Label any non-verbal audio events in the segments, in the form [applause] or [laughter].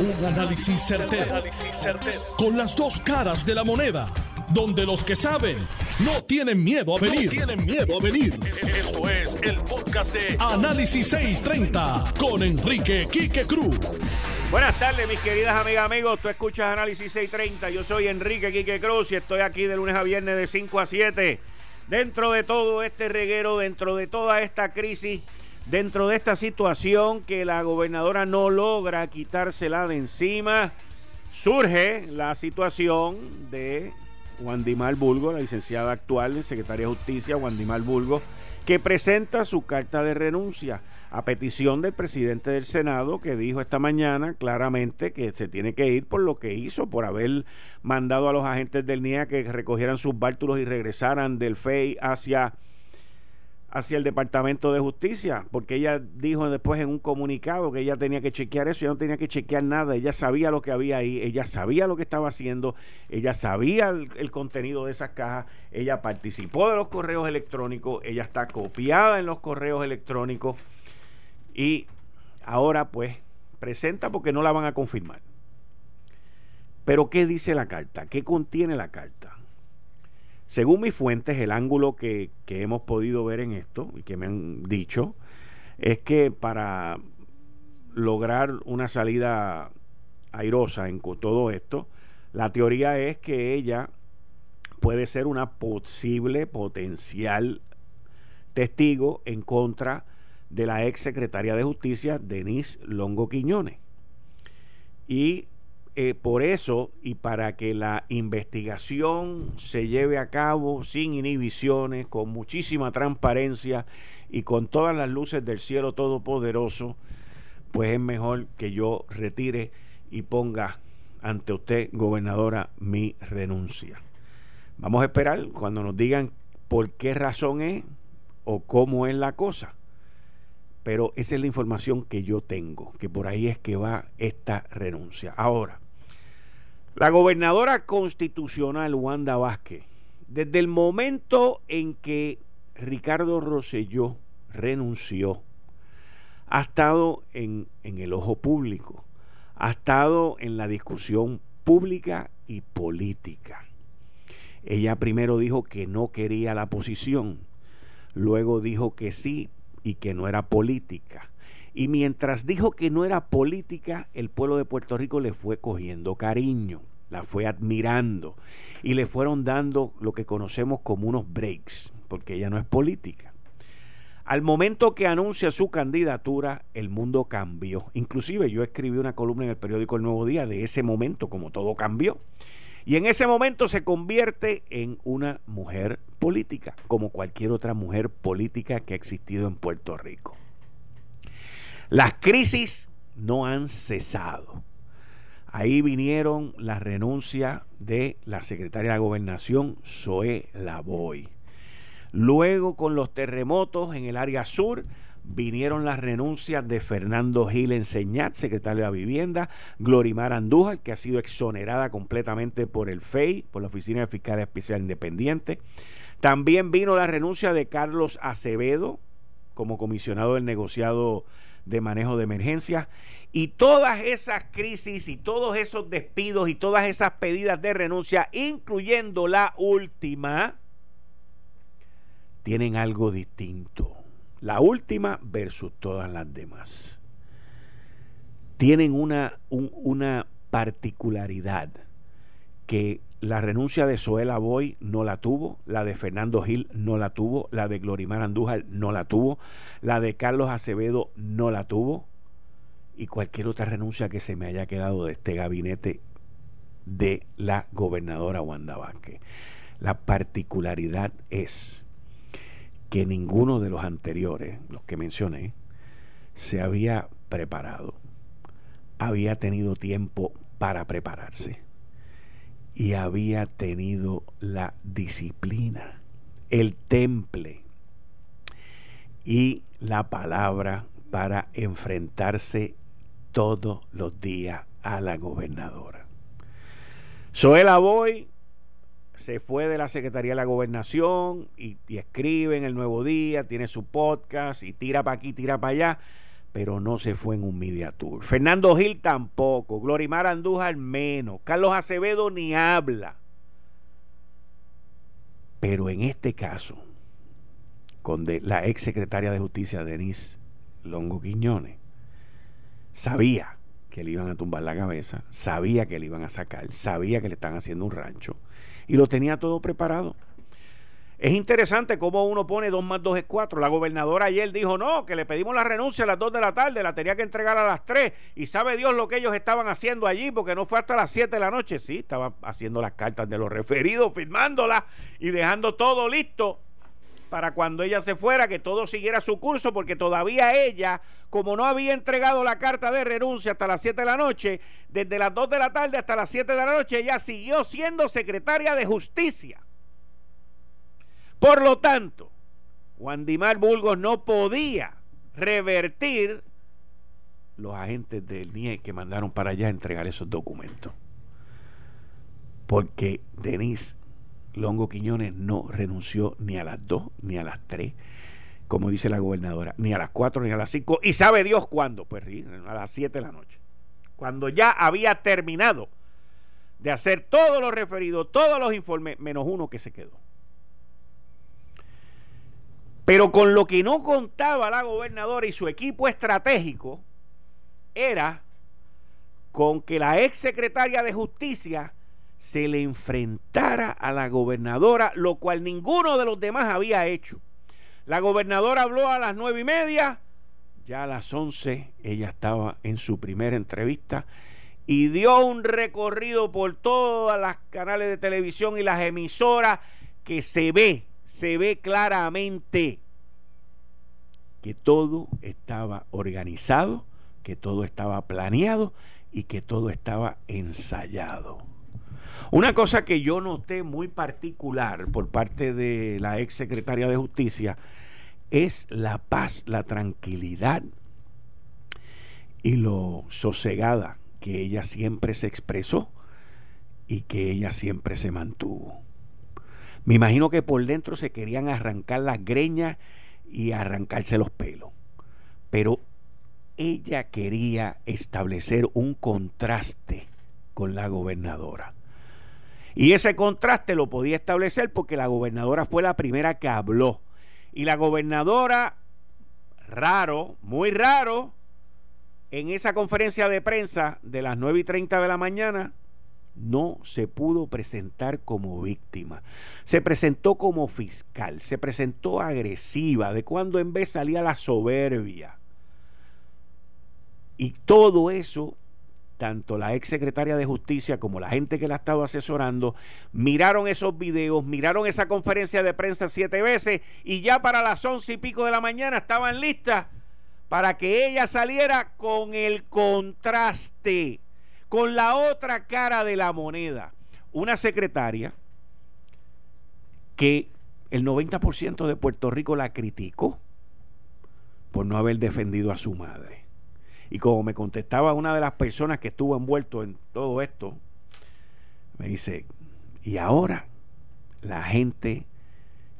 Un análisis certero, Con las dos caras de la moneda. Donde los que saben no tienen miedo a venir. tienen miedo a venir. Esto es el podcast de Análisis 630 con Enrique Quique Cruz. Buenas tardes, mis queridas amigas, amigos. Tú escuchas Análisis 630. Yo soy Enrique Quique Cruz y estoy aquí de lunes a viernes de 5 a 7. Dentro de todo este reguero, dentro de toda esta crisis dentro de esta situación que la gobernadora no logra quitársela de encima, surge la situación de Wandimar Bulgo, la licenciada actual secretaria de Justicia, Wandimar Bulgo, que presenta su carta de renuncia a petición del presidente del Senado que dijo esta mañana claramente que se tiene que ir por lo que hizo, por haber mandado a los agentes del NIA que recogieran sus bártulos y regresaran del FEI hacia hacia el Departamento de Justicia, porque ella dijo después en un comunicado que ella tenía que chequear eso, ella no tenía que chequear nada, ella sabía lo que había ahí, ella sabía lo que estaba haciendo, ella sabía el, contenido de esas cajas, ella participó de los correos electrónicos, ella está copiada en los correos electrónicos y ahora pues presenta porque no la van a confirmar. Pero ¿qué dice la carta? ¿Qué contiene la carta? Según mis fuentes, el ángulo que, hemos podido ver en esto y que me han dicho es que para lograr una salida airosa en todo esto, la teoría es que ella puede ser una posible potencial testigo en contra de la ex secretaria de justicia Denise Longo Quiñones. Y eh, por eso y para que la investigación se lleve a cabo sin inhibiciones, con muchísima transparencia y con todas las luces del cielo todopoderoso, pues es mejor que yo retire y ponga ante usted, gobernadora, mi renuncia. Vamos a esperar cuando nos digan por qué razón es o cómo es la cosa. Pero esa es la información que yo tengo, que por ahí es que va esta renuncia. Ahora, la gobernadora constitucional Wanda Vázquez, desde el momento en que Ricardo Rosselló renunció, ha estado en, en el ojo público, ha estado en la discusión pública y política. Ella primero dijo que no quería la posición, luego dijo que sí y que no era política. Y mientras dijo que no era política, el pueblo de Puerto Rico le fue cogiendo cariño, la fue admirando y le fueron dando lo que conocemos como unos breaks, porque ella no es política. Al momento que anuncia su candidatura, el mundo cambió. Inclusive yo escribí una columna en el periódico El Nuevo Día de ese momento, como todo cambió. Y en ese momento se convierte en una mujer política, como cualquier otra mujer política que ha existido en Puerto Rico. Las crisis no han cesado. Ahí vinieron las renuncias de la secretaria de Gobernación, Zoé Lavoy. Luego, con los terremotos en el área sur, vinieron las renuncias de Fernando Gil Enseñat, secretario de Vivienda, Glorimar Andújar, que ha sido exonerada completamente por el FEI, por la Oficina de Fiscal Especial Independiente. También vino la renuncia de Carlos Acevedo como comisionado del negociado de manejo de emergencias. Y todas esas crisis y todos esos despidos y todas esas pedidas de renuncia, incluyendo la última, tienen algo distinto. La última versus todas las demás. Tienen una, una particularidad que la renuncia de Zoela Boy no la tuvo, la de Fernando Gil no la tuvo, la de Glorimar Andújar no la tuvo, la de Carlos Acevedo no la tuvo y cualquier otra renuncia que se me haya quedado de este gabinete de la gobernadora Wanda Vázquez. La particularidad es que ninguno de los anteriores, los que mencioné, se había preparado, había tenido tiempo para prepararse y había tenido la disciplina, el temple y la palabra para enfrentarse todos los días a la gobernadora. Soela Boy se fue de la Secretaría de la Gobernación y, y, escribe en el Nuevo Día, tiene su podcast y tira para aquí, tira para allá, pero no se fue en un media tour. Fernando Gil tampoco, Glorimar Andújar menos, Carlos Acevedo ni habla. Pero en este caso, con la ex secretaria de Justicia, Denise Longo Quiñones, sabía que le iban a tumbar la cabeza, sabía que le iban a sacar, sabía que le están haciendo un rancho y lo tenía todo preparado. Es interesante cómo uno pone 2 más 2 es 4. La gobernadora ayer dijo, no, que le pedimos la renuncia a las 2 de la tarde, la tenía que entregar a las 3. Y sabe Dios lo que ellos estaban haciendo allí, porque no fue hasta las 7 de la noche. Sí, estaban haciendo las cartas de los referidos, firmándolas y dejando todo listo para cuando ella se fuera, que todo siguiera su curso, porque todavía ella, como no había entregado la carta de renuncia hasta las 7 de la noche, desde las 2 de la tarde hasta las 7 de la noche, ella siguió siendo secretaria de justicia. Por lo tanto, Juan Dimar Burgos no podía revertir los agentes del NIE que mandaron para allá a entregar esos documentos. Porque Denise Longo Quiñones no renunció ni a las 2 ni a las 3, como dice la gobernadora, ni a las 4 ni a las 5. Y sabe Dios cuándo, pues a las 7 de la noche. Cuando ya había terminado de hacer todos los referidos, todos los informes, menos uno que se quedó. Pero con lo que no contaba la gobernadora y su equipo estratégico era con que la ex secretaria de justicia se le enfrentara a la gobernadora, lo cual ninguno de los demás había hecho. La gobernadora habló a las nueve y media, ya a las once ella estaba en su primera entrevista y dio un recorrido por todas las canales de televisión y las emisoras que se ve se ve claramente que todo estaba organizado, que todo estaba planeado y que todo estaba ensayado. Una cosa que yo noté muy particular por parte de la ex secretaria de Justicia es la paz, la tranquilidad y lo sosegada que ella siempre se expresó y que ella siempre se mantuvo. Me imagino que por dentro se querían arrancar las greñas y arrancarse los pelos. Pero ella quería establecer un contraste con la gobernadora. Y ese contraste lo podía establecer porque la gobernadora fue la primera que habló. Y la gobernadora, raro, muy raro, en esa conferencia de prensa de las 9 y 30 de la mañana, no se pudo presentar como víctima. Se presentó como fiscal, se presentó agresiva, de cuando en vez salía la soberbia. Y todo eso, tanto la ex secretaria de justicia como la gente que la estaba asesorando, miraron esos videos, miraron esa conferencia de prensa siete veces y ya para las once y pico de la mañana estaban listas para que ella saliera con el contraste con la otra cara de la moneda. Una secretaria que el 90% de Puerto Rico la criticó por no haber defendido a su madre. Y como me contestaba una de las personas que estuvo envuelto en todo esto, me dice, y ahora la gente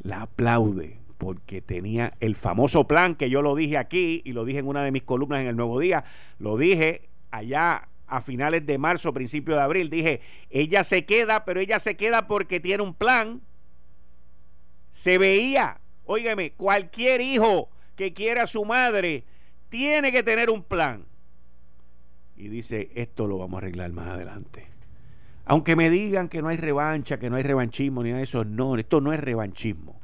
la aplaude porque tenía el famoso plan que yo lo dije aquí y lo dije en una de mis columnas en el Nuevo Día, lo dije allá a finales de marzo, principio de abril. Dije, ella se queda, pero ella se queda porque tiene un plan. Se veía, óigame, cualquier hijo que quiera a su madre tiene que tener un plan. Y dice, esto lo vamos a arreglar más adelante. Aunque me digan que no hay revancha, que no hay revanchismo, ni nada de eso, no, esto no es revanchismo.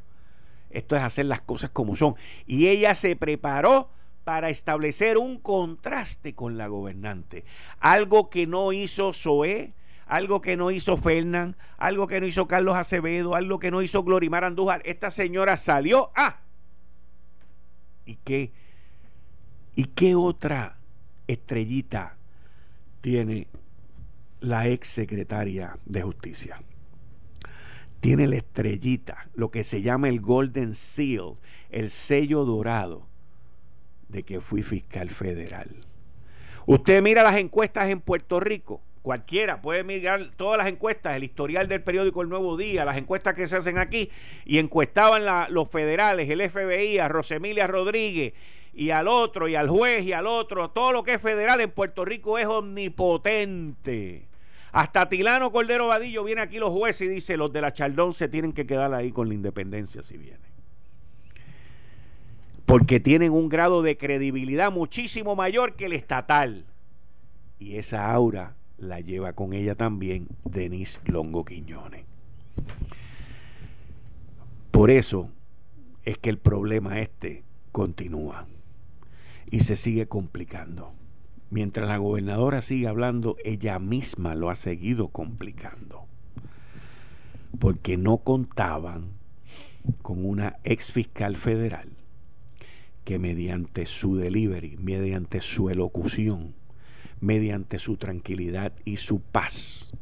Esto es hacer las cosas como son. Y ella se preparó para establecer un contraste con la gobernante. Algo que no hizo Zoé, algo que no hizo Fernán, algo que no hizo Carlos Acevedo, algo que no hizo Glorimar Andújar. Esta señora salió. ¡Ah! ¿Y qué? ¿Y qué otra estrellita tiene la ex secretaria de justicia? Tiene la estrellita, lo que se llama el Golden Seal, el sello dorado de que fui fiscal federal. Usted mira las encuestas en Puerto Rico, cualquiera puede mirar todas las encuestas, el historial del periódico El Nuevo Día, las encuestas que se hacen aquí, y encuestaban los federales, el FBI, a Rosemilia Rodríguez y al otro y al juez y al otro. Todo lo que es federal en Puerto Rico es omnipotente. Hasta Tilano Cordero Vadillo viene aquí los jueces y dice, los de la Chaldón se tienen que quedar ahí con la independencia si viene. Porque tienen un grado de credibilidad muchísimo mayor que el estatal. Y esa aura la lleva con ella también Denis Longo Quiñones. Por eso es que el problema este continúa y se sigue complicando. Mientras la gobernadora sigue hablando, ella misma lo ha seguido complicando. Porque no contaban con una ex fiscal federal que mediante su delivery, mediante su elocución, mediante su tranquilidad y su paz,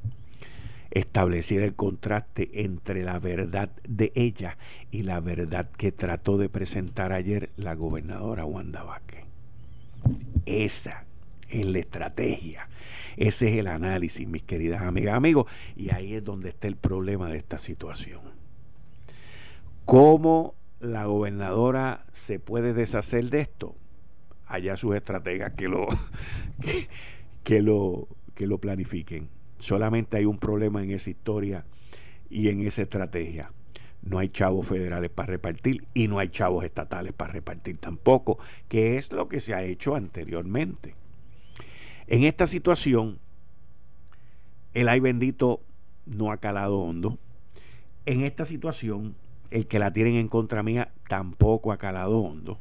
estableciera el contraste entre la verdad de ella y la verdad que trató de presentar ayer la gobernadora Wanda Vázquez. Esa es la estrategia. Ese es el análisis, mis queridas amigas, amigos. Y ahí es donde está el problema de esta situación. ¿Cómo la gobernadora se puede deshacer de esto? Allá sus estrategas que lo, [laughs] que, lo, que lo planifiquen. Solamente hay un problema en esa historia y en esa estrategia. No hay chavos federales para repartir y no hay chavos estatales para repartir tampoco, que es lo que se ha hecho anteriormente. En esta situación, el ay bendito no ha calado hondo. En esta situación, el que la tienen en contra mía tampoco ha calado hondo.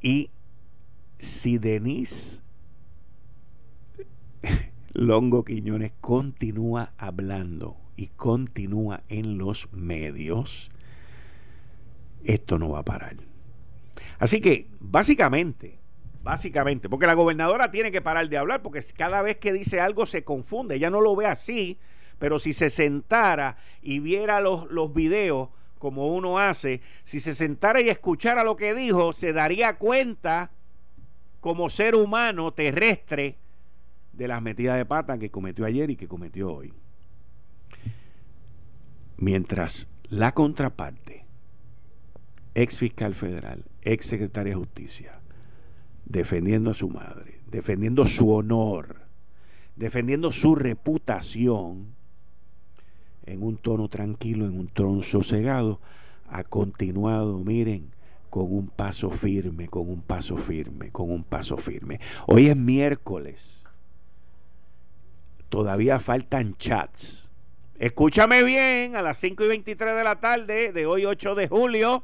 Y si Denise [laughs] Longo Quiñones continúa hablando y continúa en los medios, esto no va a parar. Así que, básicamente, básicamente, porque la gobernadora tiene que parar de hablar, porque cada vez que dice algo se confunde, ella no lo ve así, pero si se sentara y viera los, los videos como uno hace, si se sentara y escuchara lo que dijo, se daría cuenta como ser humano terrestre de las metidas de pata que cometió ayer y que cometió hoy. Mientras la contraparte, ex fiscal federal, ex secretaria de justicia, defendiendo a su madre, defendiendo su honor, defendiendo su reputación, en un tono tranquilo, en un tono sosegado, ha continuado, miren, con un paso firme, con un paso firme, con un paso firme. Hoy es miércoles todavía faltan chats. Escúchame bien, a las 5 y 23 de la tarde de hoy 8 de julio,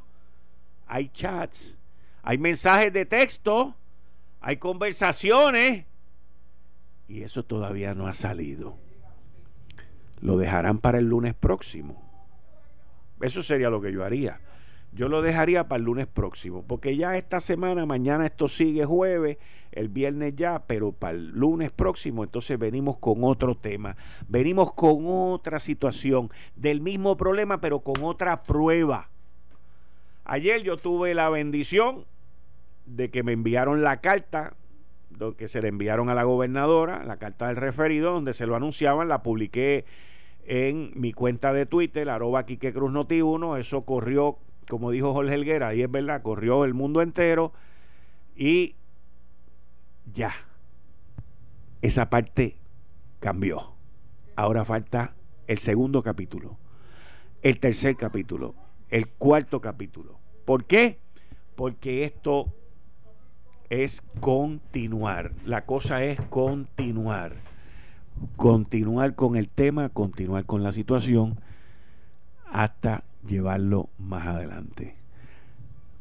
hay chats, hay mensajes de texto, hay conversaciones y eso todavía no ha salido. Lo dejarán para el lunes próximo. Eso sería lo que yo haría. Yo lo dejaría para el lunes próximo, porque ya esta semana, mañana esto sigue jueves, el viernes ya, pero para el lunes próximo entonces venimos con otro tema, venimos con otra situación del mismo problema, pero con otra prueba. Ayer yo tuve la bendición de que me enviaron la carta que se le enviaron a la gobernadora, la carta del referido, donde se lo anunciaban, la publiqué en mi cuenta de Twitter, arroba Quique Cruz Noti 1, eso corrió como dijo Jorge Helguera, y es verdad, corrió el mundo entero y ya, esa parte cambió. Ahora falta el segundo capítulo, el tercer capítulo, el cuarto capítulo. ¿Por qué? Porque esto es continuar. La cosa es continuar. Continuar con el tema, continuar con la situación hasta llevarlo más adelante.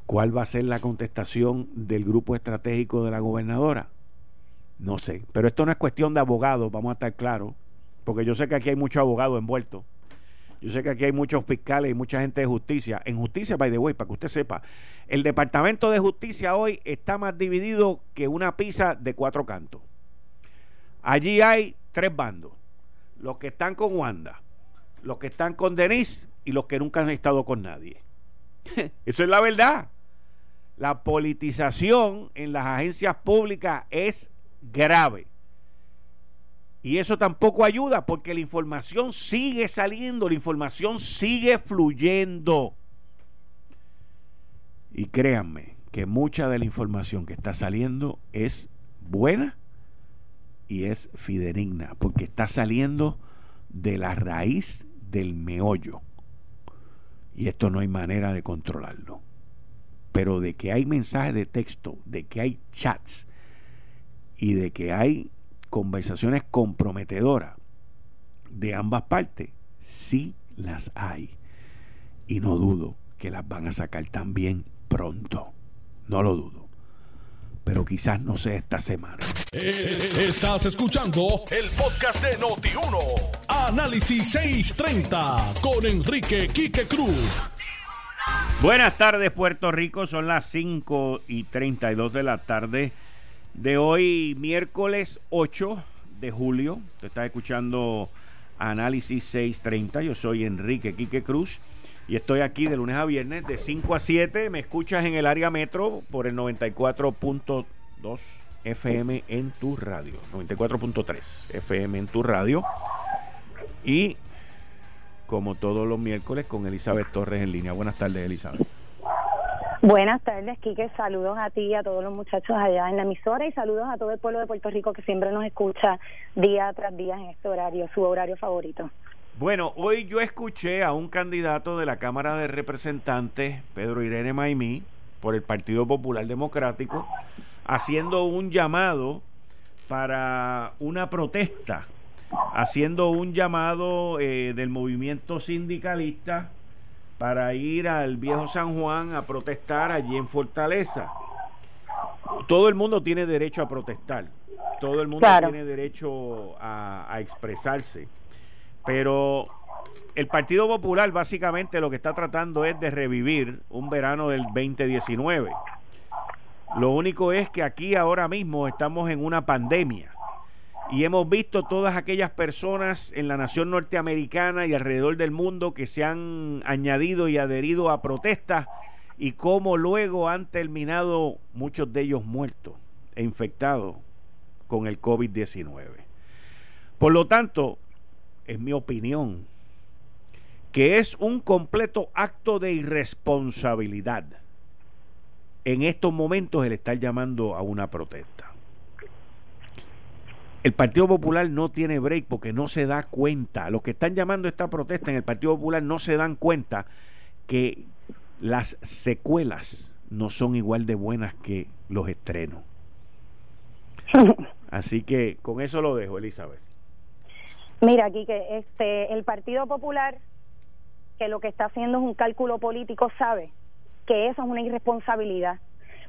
¿Cuál va a ser la contestación del grupo estratégico de la gobernadora? No sé, pero esto no es cuestión de abogados, vamos a estar claros, porque yo sé que aquí hay muchos abogados envueltos. Yo sé que aquí hay muchos fiscales y mucha gente de justicia. En justicia, by the way, para que usted sepa, el Departamento de Justicia hoy está más dividido que una pizza de cuatro cantos. Allí hay tres bandos. Los que están con Wanda, los que están con Denise y los que nunca han estado con nadie. [laughs] Eso es la verdad. La politización en las agencias públicas es grave. Y eso tampoco ayuda porque la información sigue saliendo, la información sigue fluyendo. Y créanme que mucha de la información que está saliendo es buena y es fidedigna, porque está saliendo de la raíz del meollo. Y esto no hay manera de controlarlo. Pero de que hay mensajes de texto, de que hay chats y de que hay conversaciones comprometedoras de ambas partes, sí las hay. Y no dudo que las van a sacar también pronto. No lo dudo. Pero quizás no sea esta semana. Eh, estás escuchando el podcast de Noti1. Análisis 630 con Enrique Quique Cruz. Buenas tardes, Puerto Rico. Son las 5 y 32 de la tarde de hoy, miércoles 8 de julio. Te estás escuchando Análisis 630. Yo soy Enrique Quique Cruz y estoy aquí de lunes a viernes de 5 a 7. Me escuchas en el área metro por el 94.2 FM en tu radio. 94.3 FM en tu radio. Y como todos los miércoles con Elizabeth Torres en línea. Buenas tardes, Elizabeth. Buenas tardes, Quique. Saludos a ti y a todos los muchachos allá en la emisora y saludos a todo el pueblo de Puerto Rico que siempre nos escucha día tras día en este horario, su horario favorito. Bueno, hoy yo escuché a un candidato de la Cámara de Representantes, Pedro Irene Maimí, por el Partido Popular Democrático, haciendo un llamado para una protesta, haciendo un llamado eh, del movimiento sindicalista para ir al viejo San Juan a protestar allí en Fortaleza. Todo el mundo tiene derecho a protestar, todo el mundo tiene derecho a expresarse pero el Partido Popular básicamente lo que está tratando es de revivir un verano del 2019. Lo único es que aquí ahora mismo estamos en una pandemia y hemos visto todas aquellas personas en la nación norteamericana y alrededor del mundo que se han añadido y adherido a protestas y cómo luego han terminado muchos de ellos muertos e infectados con el COVID-19. Por lo tanto, es mi opinión, que es un completo acto de irresponsabilidad en estos momentos el estar llamando a una protesta. El Partido Popular no tiene break porque no se da cuenta. Los que están llamando a esta protesta en el Partido Popular no se dan cuenta que las secuelas no son igual de buenas que los estrenos. [laughs] Así que con eso lo dejo, Elizabeth. Mira, aquí que este, el Partido Popular, que lo que está haciendo es un cálculo político, sabe que eso es una irresponsabilidad.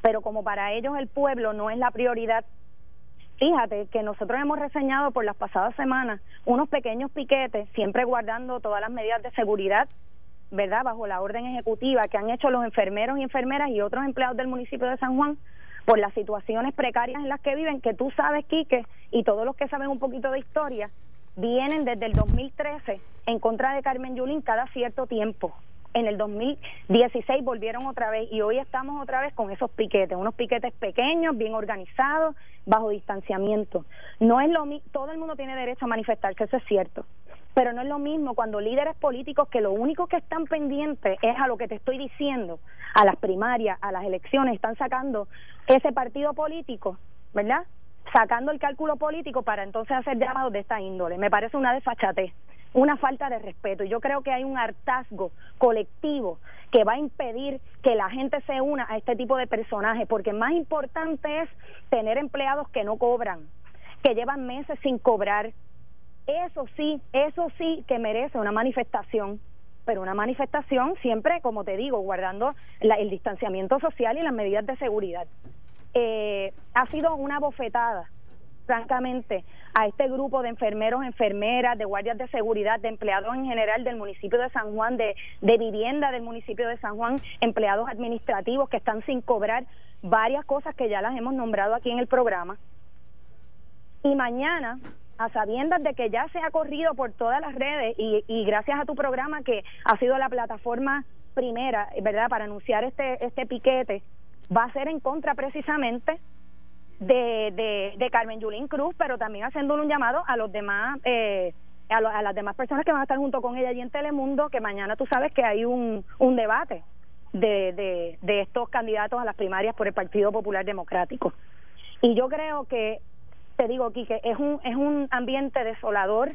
Pero como para ellos el pueblo no es la prioridad, fíjate que nosotros hemos reseñado por las pasadas semanas unos pequeños piquetes, siempre guardando todas las medidas de seguridad, ¿verdad? Bajo la orden ejecutiva que han hecho los enfermeros y enfermeras y otros empleados del municipio de San Juan por las situaciones precarias en las que viven, que tú sabes, Quique, y todos los que saben un poquito de historia, vienen desde el 2013 en contra de Carmen Yulín cada cierto tiempo. En el 2016 volvieron otra vez y hoy estamos otra vez con esos piquetes, unos piquetes pequeños, bien organizados, bajo distanciamiento. No es lo todo el mundo tiene derecho a manifestarse, eso es cierto, pero no es lo mismo cuando líderes políticos que lo único que están pendientes es a lo que te estoy diciendo, a las primarias, a las elecciones, están sacando ese partido político, ¿verdad? Sacando el cálculo político para entonces hacer llamados de esta índole. Me parece una desfachatez, una falta de respeto. Yo creo que hay un hartazgo colectivo que va a impedir que la gente se una a este tipo de personajes, porque más importante es tener empleados que no cobran, que llevan meses sin cobrar. Eso sí, eso sí que merece una manifestación pero una manifestación siempre, como te digo, guardando el distanciamiento social y las medidas de seguridad eh, ha sido una bofetada francamente, a este grupo de enfermeros, enfermeras, de guardias de seguridad, de empleados en general del municipio de San Juan, de, vivienda del municipio de San Juan, empleados administrativos que están sin cobrar varias cosas que ya las hemos nombrado aquí en el programa. Y mañana, a sabiendas de que ya se ha corrido por todas las redes y, y gracias a tu programa que ha sido la plataforma primera, ¿verdad?, para anunciar este, este piquete, va a ser en contra precisamente de, de, Carmen Yulín Cruz, pero también haciendo un llamado a los demás, eh, a, las demás personas que van a estar junto con ella allí en Telemundo, que mañana tú sabes que hay un, un debate de, de, estos candidatos a las primarias por el Partido Popular Democrático. Y yo creo que, te digo, Quique, es un, es un ambiente desolador,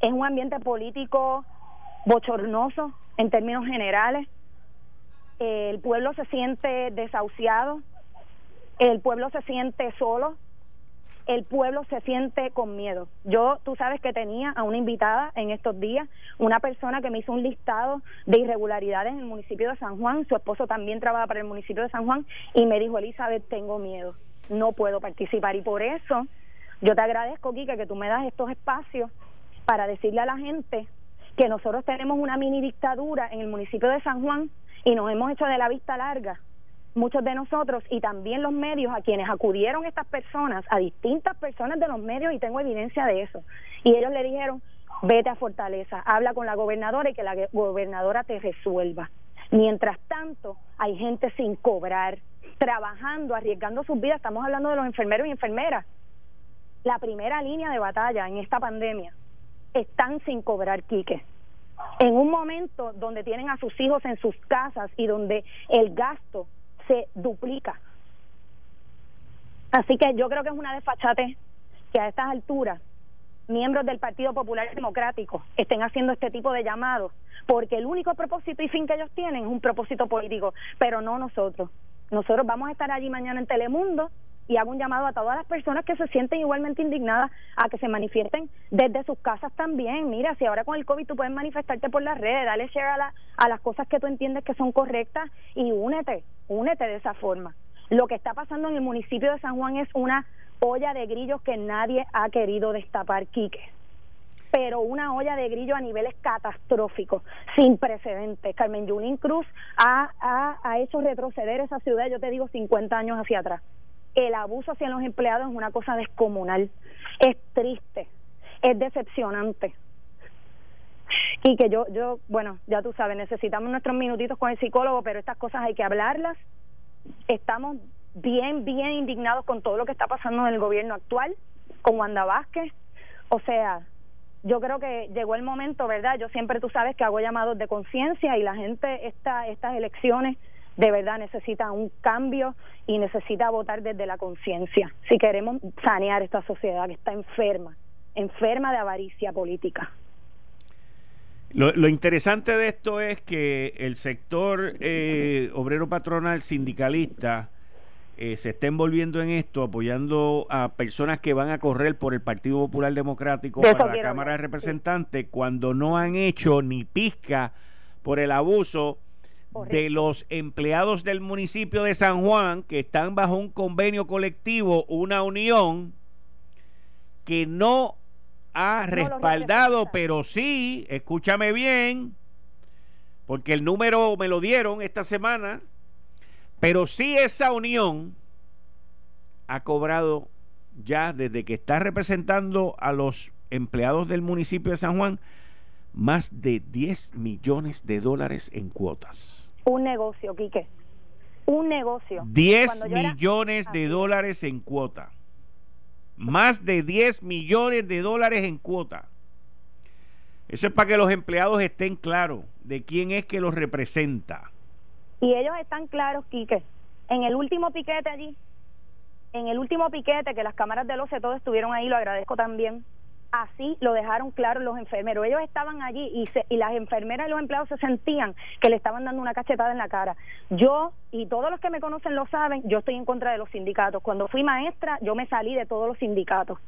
es un ambiente político bochornoso en términos generales. El pueblo se siente desahuciado, el pueblo se siente solo, el pueblo se siente con miedo. Yo, tú sabes que tenía a una invitada en estos días, una persona que me hizo un listado de irregularidades en el municipio de San Juan, su esposo también trabaja para el municipio de San Juan y me dijo, Elizabeth, tengo miedo, no puedo participar y por eso yo te agradezco, Kika, que tú me das estos espacios para decirle a la gente que nosotros tenemos una mini dictadura en el municipio de San Juan y nos hemos hecho de la vista larga muchos de nosotros y también los medios a quienes acudieron estas personas, a distintas personas de los medios y tengo evidencia de eso. Y ellos le dijeron, vete a Fortaleza, habla con la gobernadora y que la gobernadora te resuelva. Mientras tanto, hay gente sin cobrar, trabajando, arriesgando sus vidas. Estamos hablando de los enfermeros y enfermeras. La primera línea de batalla en esta pandemia están sin cobrar, Quique. En un momento donde tienen a sus hijos en sus casas y donde el gasto se duplica. Así que yo creo que es una desfachate que a estas alturas miembros del Partido Popular Democrático estén haciendo este tipo de llamados, porque el único propósito y fin que ellos tienen es un propósito político, pero no nosotros. Nosotros vamos a estar allí mañana en Telemundo y hago un llamado a todas las personas que se sienten igualmente indignadas a que se manifiesten desde sus casas también. Mira, si ahora con el COVID tú puedes manifestarte por las redes, dale share a, a las cosas que tú entiendes que son correctas y únete, únete de esa forma. Lo que está pasando en el municipio de San Juan es una olla de grillos que nadie ha querido destapar, Quique pero una olla de grillos a niveles catastróficos, sin precedentes. Carmen Yulín Cruz ha, ha, ha, hecho retroceder esa ciudad, yo te digo, 50 años hacia atrás el abuso hacia los empleados es una cosa descomunal, es triste, es decepcionante. Y que yo, yo, bueno, ya tú sabes, necesitamos nuestros minutitos con el psicólogo, pero estas cosas hay que hablarlas. Estamos bien, bien indignados con todo lo que está pasando en el gobierno actual, con Wanda Vázquez. O sea, yo creo que llegó el momento, ¿verdad? Yo siempre tú sabes que hago llamados de conciencia y la gente, esta, estas elecciones de verdad necesita un cambio y necesita votar desde la conciencia si queremos sanear esta sociedad que está enferma, enferma de avaricia política. Lo, interesante de esto es que el sector eh, obrero patronal sindicalista eh, se está envolviendo en esto, apoyando a personas que van a correr por el Partido Popular Democrático para la Cámara de Representantes cuando no han hecho ni pizca por el abuso de los empleados del municipio de San Juan que están bajo un convenio colectivo, una unión que no ha respaldado, pero sí, escúchame bien, porque el número me lo dieron esta semana, pero sí esa unión ha cobrado ya desde que está representando a los empleados del municipio de San Juan más de 10 millones de dólares en cuotas. Un negocio, Quique. Un negocio. 10 millones de dólares en cuota. Más de 10 millones de dólares en cuota. Eso es para que los empleados estén claros de quién es que los representa. Y ellos están claros, Quique. En el último piquete allí, en el último piquete que las cámaras de los todos estuvieron ahí, lo agradezco también así lo dejaron claro los enfermeros. Ellos estaban allí y, y las enfermeras y los empleados se sentían que le estaban dando una cachetada en la cara. Yo, y todos los que me conocen lo saben, yo estoy en contra de los sindicatos. Cuando fui maestra, yo me salí de todos los sindicatos,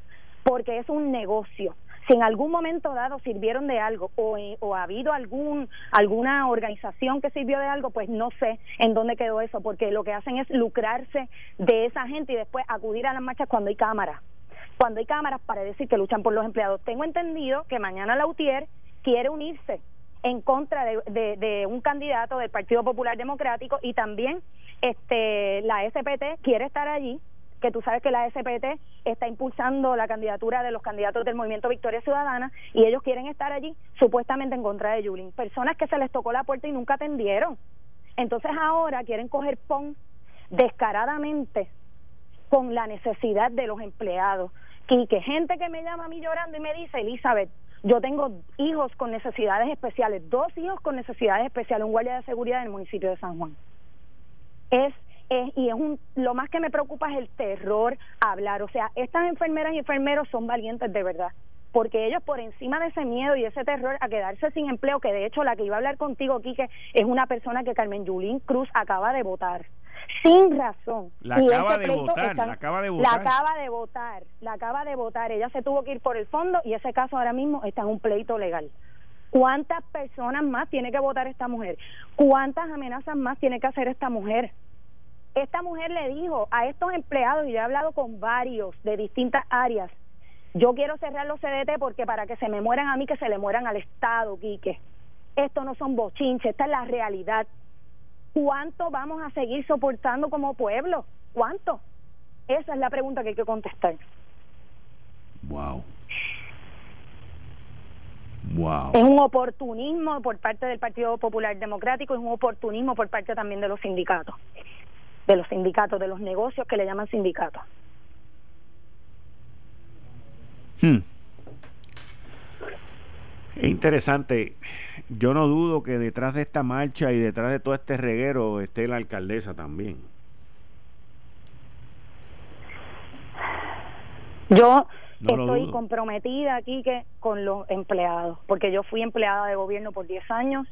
porque es un negocio. Si en algún momento dado sirvieron de algo o, eh, o ha habido algún alguna organización que sirvió de algo, pues no sé en dónde quedó eso, porque lo que hacen es lucrarse de esa gente y después acudir a las marchas cuando hay cámaras cuando hay cámaras para decir que luchan por los empleados. Tengo entendido que mañana la UTIER quiere unirse en contra de, un candidato del Partido Popular Democrático y también este la SPT quiere estar allí que tú sabes que la SPT está impulsando la candidatura de los candidatos del Movimiento Victoria Ciudadana y ellos quieren estar allí supuestamente en contra de Yulín. Personas que se les tocó la puerta y nunca atendieron. Entonces ahora quieren coger PON descaradamente con la necesidad de los empleados y que gente que me llama a mí llorando y me dice, Elizabeth, Yo tengo hijos con necesidades especiales, dos hijos con necesidades especiales, un guardia de seguridad en el municipio de San Juan. Es, es y es un, lo más que me preocupa es el terror hablar. O sea, estas enfermeras y enfermeros son valientes de verdad porque ellos por encima de ese miedo y ese terror a quedarse sin empleo, que de hecho la que iba a hablar contigo, Quique, es una persona que Carmen Yulín Cruz acaba de votar sin razón. La acaba de votar, la acaba de votar. La acaba de votar, la acaba de votar. Ella se tuvo que ir por el fondo y ese caso ahora mismo está en un pleito legal. ¿Cuántas personas más tiene que votar esta mujer? ¿Cuántas amenazas más tiene que hacer esta mujer? Esta mujer le dijo a estos empleados, y yo he hablado con varios de distintas áreas, yo quiero cerrar los CDT porque para que se me mueran a mí, que se le mueran al Estado, Quique. Esto no son bochinches, esta es la realidad. ¿Cuánto vamos a seguir soportando como pueblo? ¿Cuánto? Esa es la pregunta que hay que contestar. Wow. Wow. Es un oportunismo por parte del Partido Popular Democrático, es un oportunismo por parte también de los sindicatos, de los sindicatos, de los negocios que le llaman sindicatos. Hmm. Es interesante. Yo no dudo que detrás de esta marcha y detrás de todo este reguero esté la alcaldesa también. Yo estoy comprometida aquí que con los empleados, porque yo fui empleada de gobierno por 10 años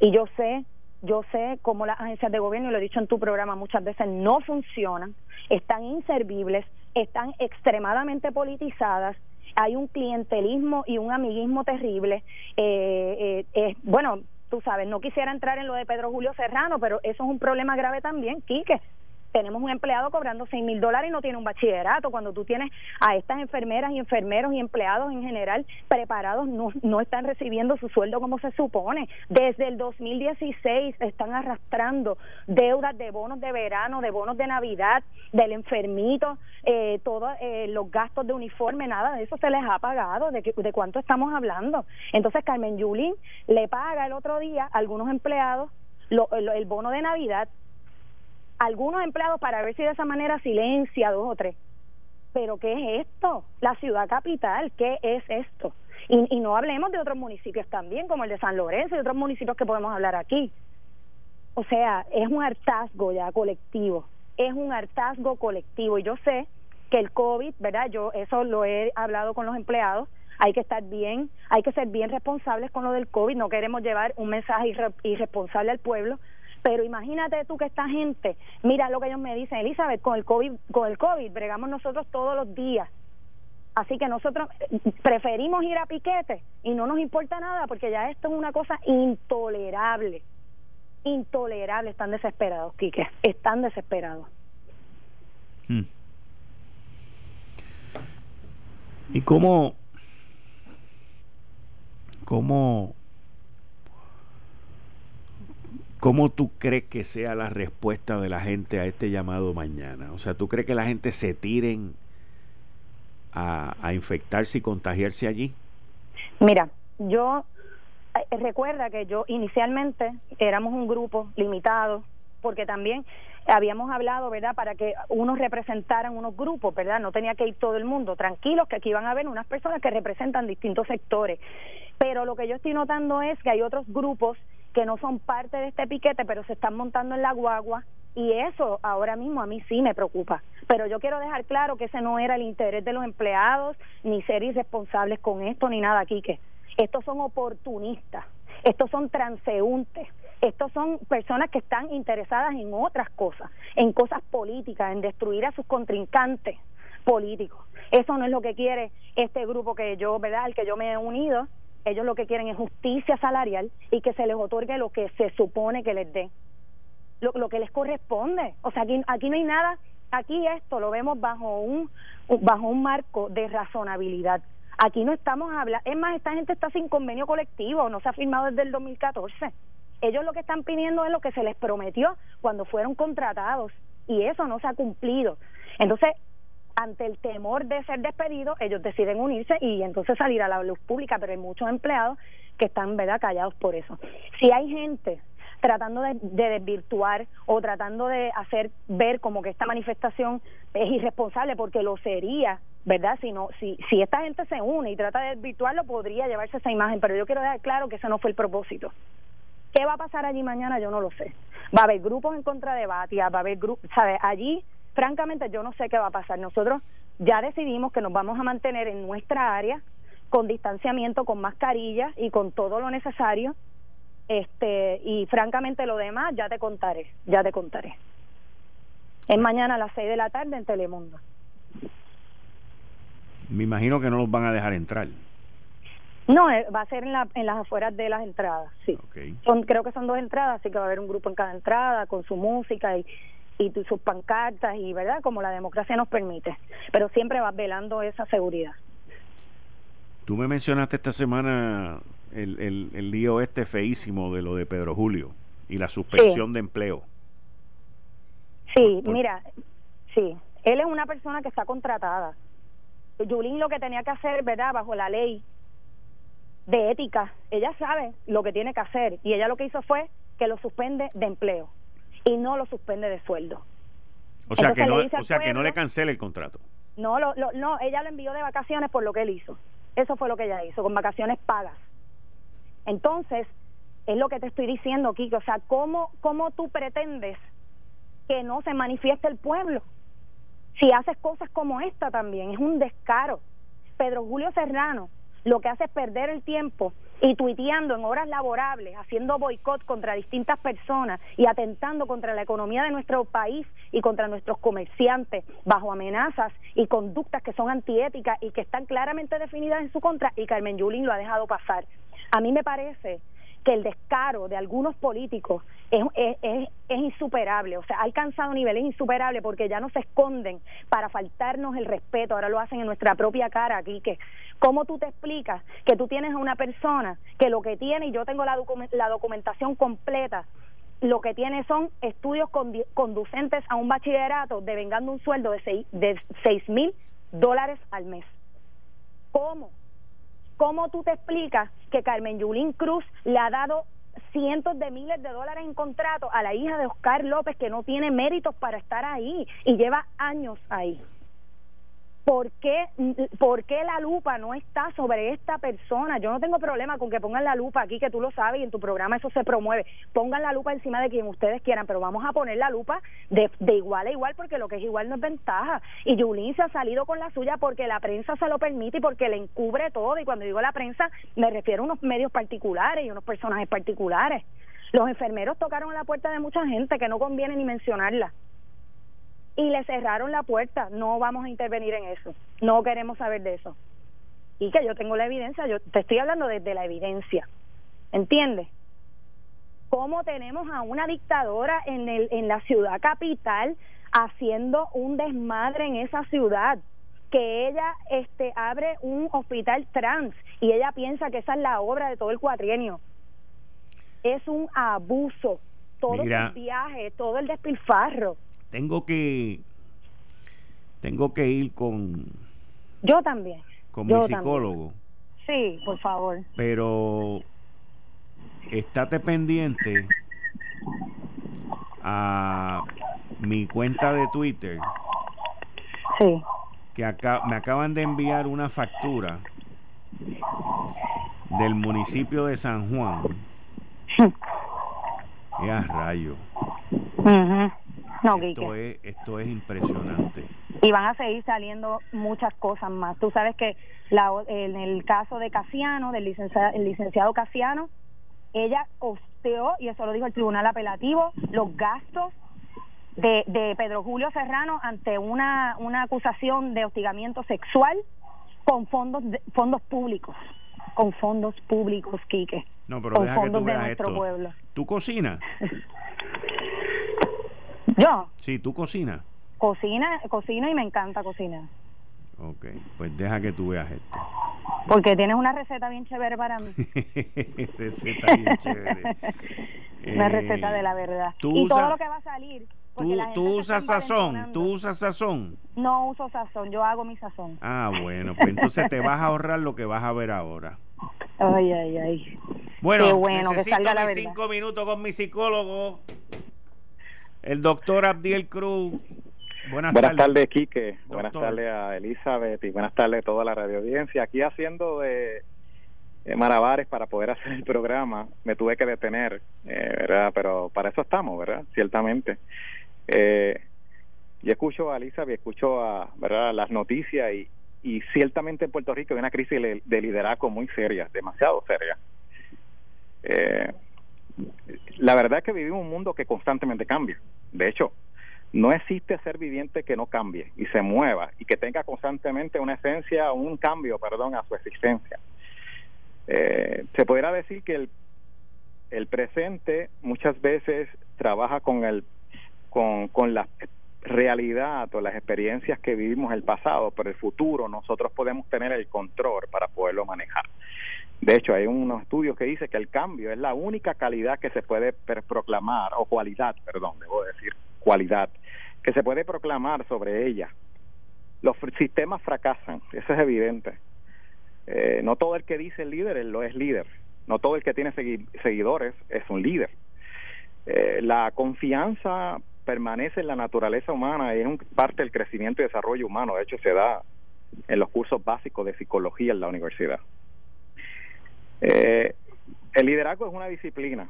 y yo sé, yo sé cómo las agencias de gobierno, y lo he dicho en tu programa muchas veces, no funcionan, están inservibles, están extremadamente politizadas hay un clientelismo y un amiguismo terrible. Eh, eh, bueno, tú sabes, no quisiera entrar en lo de Pedro Julio Serrano, pero eso es un problema grave también, Quique tenemos un empleado cobrando seis mil dólares y no tiene un bachillerato. Cuando tú tienes a estas enfermeras y enfermeros y empleados en general preparados, no, no están recibiendo su sueldo como se supone. Desde el 2016 están arrastrando deudas de bonos de verano, de bonos de Navidad, del enfermito, eh, todos eh, los gastos de uniforme, nada de eso se les ha pagado. ¿De, de cuánto estamos hablando? Entonces Carmen Yulín le paga el otro día a algunos empleados el bono de Navidad algunos empleados para ver si de esa manera silencia dos o tres. Pero ¿qué es esto? La ciudad capital, ¿qué es esto? Y, y no hablemos de otros municipios también, como el de San Lorenzo y otros municipios que podemos hablar aquí. O sea, es un hartazgo ya colectivo, es un hartazgo colectivo. Y yo sé que el COVID, ¿verdad? Yo eso lo he hablado con los empleados, hay que estar bien, hay que ser bien responsables con lo del COVID, no queremos llevar un mensaje irresponsable al pueblo, pero imagínate tú que esta gente, mira lo que ellos me dicen, Elizabeth, con el COVID, con el COVID bregamos nosotros todos los días. Así que nosotros eh, preferimos ir a piquete y no nos importa nada porque ya esto es una cosa intolerable. Intolerable, están desesperados, Quique, están desesperados. Hmm. ¿Y cómo, cómo ¿Cómo tú crees que sea la respuesta de la gente a este llamado mañana? O sea, ¿tú crees que la gente se tiren a, infectarse y contagiarse allí? Mira, yo eh, recuerda que yo inicialmente éramos un grupo limitado, porque también habíamos hablado, ¿verdad?, para que unos representaran unos grupos, ¿verdad? No tenía que ir todo el mundo, tranquilos, que aquí van a haber unas personas que representan distintos sectores. Pero lo que yo estoy notando es que hay otros grupos que no son parte de este piquete, pero se están montando en la guagua y eso ahora mismo a mí sí me preocupa. Pero yo quiero dejar claro que ese no era el interés de los empleados, ni ser irresponsables con esto, ni nada, Quique. Estos son oportunistas, estos son transeúntes, estos son personas que están interesadas en otras cosas, en cosas políticas, en destruir a sus contrincantes políticos. Eso no es lo que quiere este grupo que yo, ¿verdad?, al que yo me he unido, ellos lo que quieren es justicia salarial y que se les otorgue lo que se supone que les dé, lo, lo que les corresponde. O sea, aquí, aquí no hay nada, aquí esto lo vemos bajo un, bajo un marco de razonabilidad. Aquí no estamos hablando, es más, esta gente está sin convenio colectivo, no se ha firmado desde el 2014. Ellos lo que están pidiendo es lo que se les prometió cuando fueron contratados y eso no se ha cumplido. Entonces, ante el temor de ser despedidos, ellos deciden unirse y entonces salir a la luz pública, pero hay muchos empleados que están ¿verdad? callados por eso. Si hay gente tratando de, desvirtuar o tratando de hacer ver como que esta manifestación es irresponsable porque lo sería, ¿verdad? Si, no, si, si esta gente se une y trata de desvirtuarlo, podría llevarse esa imagen, pero yo quiero dejar claro que ese no fue el propósito. ¿Qué va a pasar allí mañana? Yo no lo sé. Va a haber grupos en contra de Batia, va a haber grupos, ¿sabes? Allí, francamente, yo no sé qué va a pasar. Nosotros ya decidimos que nos vamos a mantener en nuestra área con distanciamiento, con mascarillas y con todo lo necesario este y francamente lo demás ya te contaré, ya te contaré. Es mañana a las 6 de la tarde en Telemundo. Me imagino que no los van a dejar entrar. No, eh, va a ser en, la, en las afueras de las entradas, sí. Son, creo que son dos entradas, así que va a haber un grupo en cada entrada con su música y, y sus pancartas y, ¿verdad? Como la democracia nos permite. Pero siempre va velando esa seguridad. Tú me mencionaste esta semana el, el, el lío este feísimo de lo de Pedro Julio y la suspensión de empleo. Sí, mira, sí, él es una persona que está contratada. Yulín lo que tenía que hacer, ¿verdad? Bajo la ley de ética, ella sabe lo que tiene que hacer y ella lo que hizo fue que lo suspende de empleo y no lo suspende de sueldo. O sea, que no, o sea que no le cancele el contrato. No, lo, no, ella lo envió de vacaciones por lo que él hizo. Eso fue lo que ella hizo, con vacaciones pagas. Entonces, es lo que te estoy diciendo, Kiko. O sea, ¿cómo, ¿cómo tú pretendes que no se manifieste el pueblo? Si haces cosas como esta también, es un descaro. Pedro Julio Serrano lo que hace es perder el tiempo y tuiteando en horas laborables, haciendo boicot contra distintas personas y atentando contra la economía de nuestro país y contra nuestros comerciantes bajo amenazas y conductas que son antiéticas y que están claramente definidas en su contra y Carmen Yulín lo ha dejado pasar. A mí me parece que el descaro de algunos políticos es, es, es, insuperable, o sea, ha alcanzado niveles insuperables porque ya no se esconden para faltarnos el respeto, ahora lo hacen en nuestra propia cara aquí, que cómo tú te explicas que tú tienes a una persona que lo que tiene, y yo tengo la, la documentación completa, lo que tiene son estudios conducentes a un bachillerato devengando un sueldo de seis, de seis mil dólares al mes. ¿Cómo? ¿Cómo tú te explicas que Carmen Yulín Cruz le ha dado cientos de miles de dólares en contrato a la hija de Oscar López que no tiene méritos para estar ahí y lleva años ahí? ¿Por qué, ¿Por qué la lupa no está sobre esta persona? Yo no tengo problema con que pongan la lupa aquí, que tú lo sabes, y en tu programa eso se promueve. Pongan la lupa encima de quien ustedes quieran, pero vamos a poner la lupa de, de igual a igual, porque lo que es igual no es ventaja. Y Yulín se ha salido con la suya porque la prensa se lo permite y porque le encubre todo. Y cuando digo la prensa, me refiero a unos medios particulares y unos personajes particulares. Los enfermeros tocaron la puerta de mucha gente que no conviene ni mencionarla y le cerraron la puerta. No vamos a intervenir en eso. No queremos saber de eso. Y que yo tengo la evidencia, yo te estoy hablando desde la evidencia. ¿Entiendes? ¿Cómo tenemos a una dictadora en, el, en la ciudad capital haciendo un desmadre en esa ciudad? que ella este abre un hospital trans y ella piensa que esa es la obra de todo el cuatrienio. Es un abuso, todo el viaje, todo el despilfarro tengo que tengo que ir con yo también. con mi psicólogo. Sí por favor. Pero estate pendiente a mi cuenta de Twitter. Sí. Que acá me acaban de enviar una factura del municipio de San Juan. [laughs] Ya rayo esto, es, esto es impresionante. Y van a seguir saliendo muchas cosas más. Tú sabes que la, en el caso de Casiano, del licenciado, el licenciado Casiano, ella costeó, y eso lo dijo el tribunal apelativo, los gastos de, de Pedro Julio Serrano ante una, una acusación de hostigamiento sexual con fondos fondos públicos. Con fondos públicos Quique. No pero con fondos de nuestro pueblo. Tú cocinas [laughs] ¿Yo? Sí, ¿tú cocinas? Cocina, cocino y me encanta cocinar. Ok, pues deja que tú veas esto. Porque tienes una receta bien chévere para mí. [laughs] receta bien chévere. [laughs] una receta de la verdad. Y todo lo que va a salir. Tú, tú usas sazón, tú usas sazón. No uso sazón, yo hago mi sazón. Ah, bueno, pues entonces te vas a ahorrar lo que vas a ver ahora. Ay, ay, ay. Bueno, bueno que salga la cinco minutos con mi psicólogo, el doctor Abdiel Cruz. Buenas, buenas tardes, Quique. Buenas tardes a Elizabeth y buenas tardes a toda la radio audiencia. Aquí haciendo de Marabares para poder hacer el programa, me tuve que detener, eh, ¿verdad? Pero para eso estamos, ¿verdad? Ciertamente. Eh, yo escucho a Elizabeth, escucho a ¿verdad? las noticias y, y ciertamente en Puerto Rico hay una crisis de liderazgo muy seria, demasiado seria. Eh, la verdad es que vivimos un mundo que constantemente cambia. De hecho, no existe ser viviente que no cambie y se mueva y que tenga constantemente una esencia, un cambio, perdón, a su existencia. Eh, se podría decir que el, el presente muchas veces trabaja con el con, con la realidad o las experiencias que vivimos el pasado, pero el futuro nosotros podemos tener el control para poderlo manejar. De hecho, hay unos estudios que dicen que el cambio es la única calidad que se puede proclamar, o cualidad, perdón, debo decir, cualidad, que se puede proclamar sobre ella. Los sistemas fracasan, eso es evidente. Eh, no todo el que dice líder lo es líder. No todo el que tiene seguidores es un líder. Eh, la confianza permanece en la naturaleza humana y es un, parte del crecimiento y desarrollo humano. De hecho, se da en los cursos básicos de psicología en la universidad. Eh, el liderazgo es una disciplina,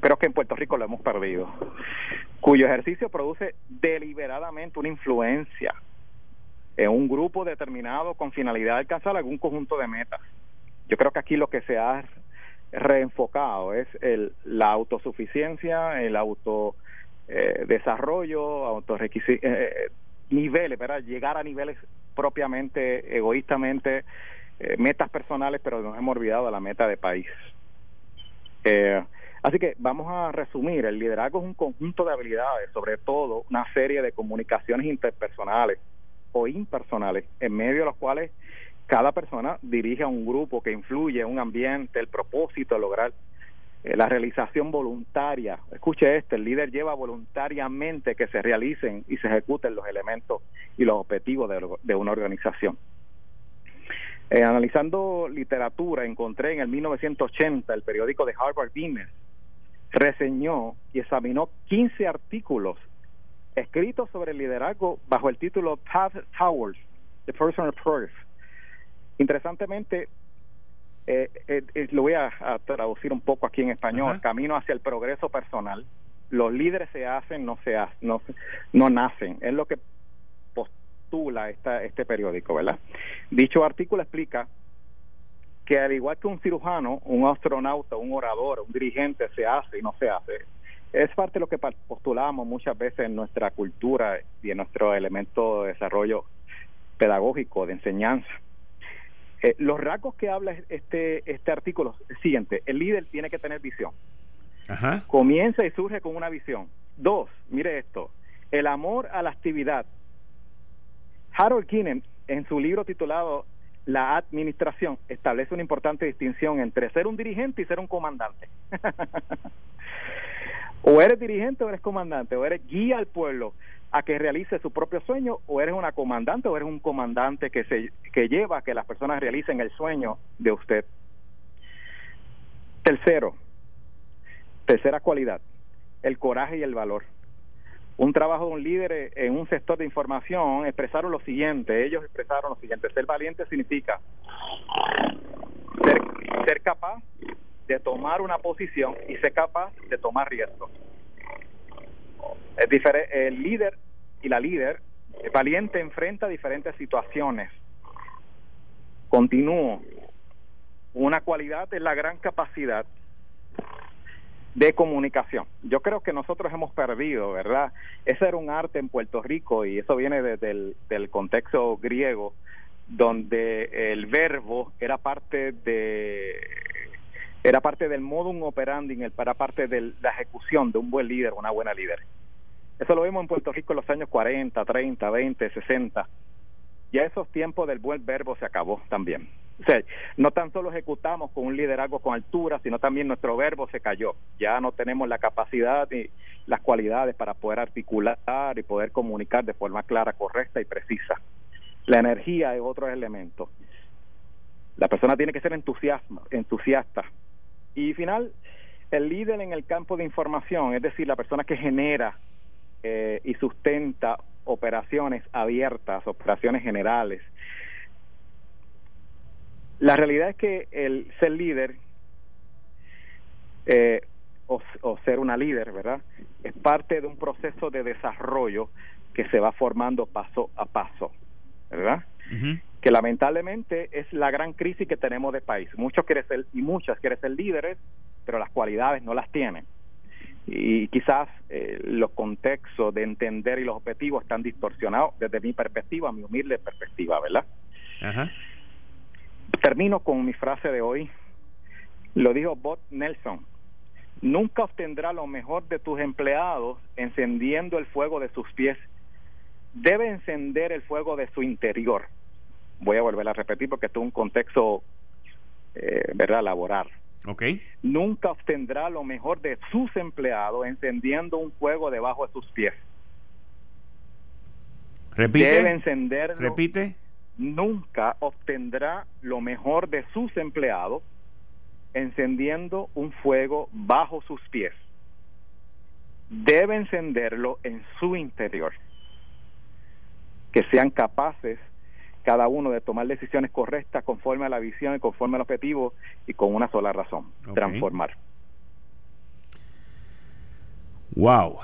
creo que en Puerto Rico lo hemos perdido, cuyo ejercicio produce deliberadamente una influencia en un grupo determinado con finalidad de alcanzar algún conjunto de metas. Yo creo que aquí lo que se ha reenfocado es el, la autosuficiencia, el auto eh, desarrollo, auto eh, niveles, ¿verdad? Llegar a niveles propiamente egoístamente eh, metas personales, pero nos hemos olvidado de la meta de país. Eh, así que vamos a resumir, el liderazgo es un conjunto de habilidades, sobre todo una serie de comunicaciones interpersonales o impersonales, en medio de los cuales cada persona dirige a un grupo que influye un ambiente, el propósito de lograr eh, la realización voluntaria. Escuche este, el líder lleva voluntariamente que se realicen y se ejecuten los elementos y los objetivos de una organización. Eh, analizando literatura, encontré en el 1980 el periódico de Harvard Business reseñó y examinó 15 artículos escritos sobre el liderazgo bajo el título Path Towers, The Personal Proof. Interesantemente, eh, eh, lo voy a, traducir un poco aquí en español, camino hacia el progreso personal. Los líderes se hacen, no se hacen, no, no nacen. Es lo que esta, este periódico, ¿verdad? Dicho artículo explica que al igual que un cirujano, un astronauta, un orador, un dirigente se hace y no se hace, es parte de lo que postulamos muchas veces en nuestra cultura y en nuestro elemento de desarrollo pedagógico, de enseñanza. Eh, los rasgos que habla este, este artículo es el siguiente, el líder tiene que tener visión. Comienza y surge con una visión. Dos, mire esto, el amor a la actividad Harold Kinen, en su libro titulado La Administración, establece una importante distinción entre ser un dirigente y ser un comandante. [laughs] o eres dirigente o eres comandante, o eres guía al pueblo a que realice su propio sueño, o eres una comandante o eres un comandante que, se, que lleva a que las personas realicen el sueño de usted. Tercero, tercera cualidad, el coraje y el valor un trabajo de un líder en un sector de información expresaron lo siguiente, ellos expresaron lo siguiente, ser valiente significa ser, capaz de tomar una posición y ser capaz de tomar riesgos. El líder y la líder valiente enfrenta diferentes situaciones. Continúo. Una cualidad es la gran capacidad de comunicación. Yo creo que nosotros hemos perdido, ¿verdad? Ese era un arte en Puerto Rico y eso viene desde el del contexto griego, donde el verbo era parte de era parte del modum operandi, era parte de la ejecución de un buen líder, una buena líder. Eso lo vimos en Puerto Rico en los años 40, 30, 20, 60. Ya esos tiempos del buen verbo se acabó también. O no tan solo ejecutamos con un liderazgo con altura, sino también nuestro verbo se cayó. Ya no tenemos la capacidad y las cualidades para poder articular y poder comunicar de forma clara, correcta y precisa. La energía es otro elemento. La persona tiene que ser entusiasta. Y final, el líder en el campo de información, es decir, la persona que genera eh, y sustenta operaciones abiertas, operaciones generales. La realidad es que el ser líder eh, o, ser una líder, ¿verdad? Es parte de un proceso de desarrollo que se va formando paso a paso, ¿verdad? Que lamentablemente es la gran crisis que tenemos de país. Muchos quieren ser y muchas quieren ser líderes, pero las cualidades no las tienen. Y quizás eh, los contextos de entender y los objetivos están distorsionados desde mi perspectiva, mi humilde perspectiva, ¿verdad? Termino con mi frase de hoy. Lo dijo Bob Nelson. Nunca obtendrá lo mejor de tus empleados encendiendo el fuego de sus pies. Debe encender el fuego de su interior. Voy a volver a repetir porque esto es un contexto, eh, ¿verdad?, laboral. Okay. Nunca obtendrá lo mejor de sus empleados encendiendo un fuego debajo de sus pies. Repite. Debe encenderlo. Repite. Nunca obtendrá lo mejor de sus empleados encendiendo un fuego bajo sus pies. Debe encenderlo en su interior. Que sean capaces cada uno de tomar decisiones correctas conforme a la visión y conforme al objetivo y con una sola razón, transformar. Wow.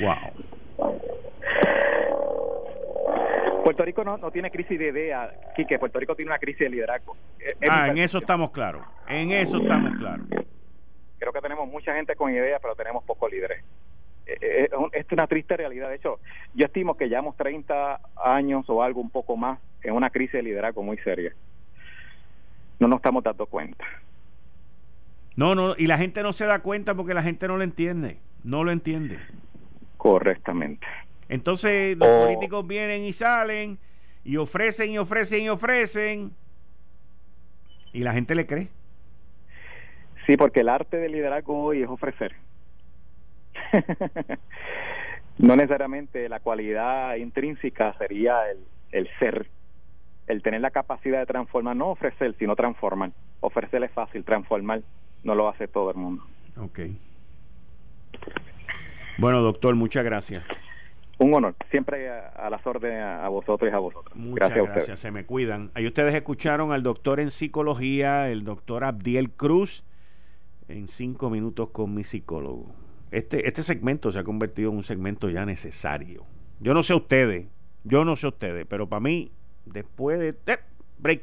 Wow. Puerto Rico no, no tiene crisis de idea, Quique. Puerto Rico tiene una crisis de liderazgo. ah, en eso estamos claros. En eso estamos claros. Creo que tenemos mucha gente con ideas, pero tenemos pocos líderes. Eh, eh, es una triste realidad. De hecho, yo estimo que llevamos 30 años o algo un poco más en una crisis de liderazgo muy seria. No nos estamos dando cuenta. No, no, y la gente no se da cuenta porque la gente no lo entiende. No lo entiende. Correctamente. Entonces los políticos vienen y salen y ofrecen y ofrecen y ofrecen y la gente le cree. Sí, porque el arte del liderazgo hoy es ofrecer. [laughs] no necesariamente la cualidad intrínseca sería el, el ser, el tener la capacidad de transformar, no ofrecer, sino transformar. Ofrecer es fácil, transformar no lo hace todo el mundo. Ok. Bueno, doctor, muchas gracias. Un honor, siempre a, las órdenes a, vosotros y a vosotros. Muchas gracias, se me cuidan. Ahí ustedes escucharon al doctor en psicología, el doctor Abdiel Cruz, en cinco minutos con mi psicólogo este, este segmento se ha convertido en un segmento ya necesario. Yo no sé ustedes, yo no sé ustedes, pero para mí, después de... break,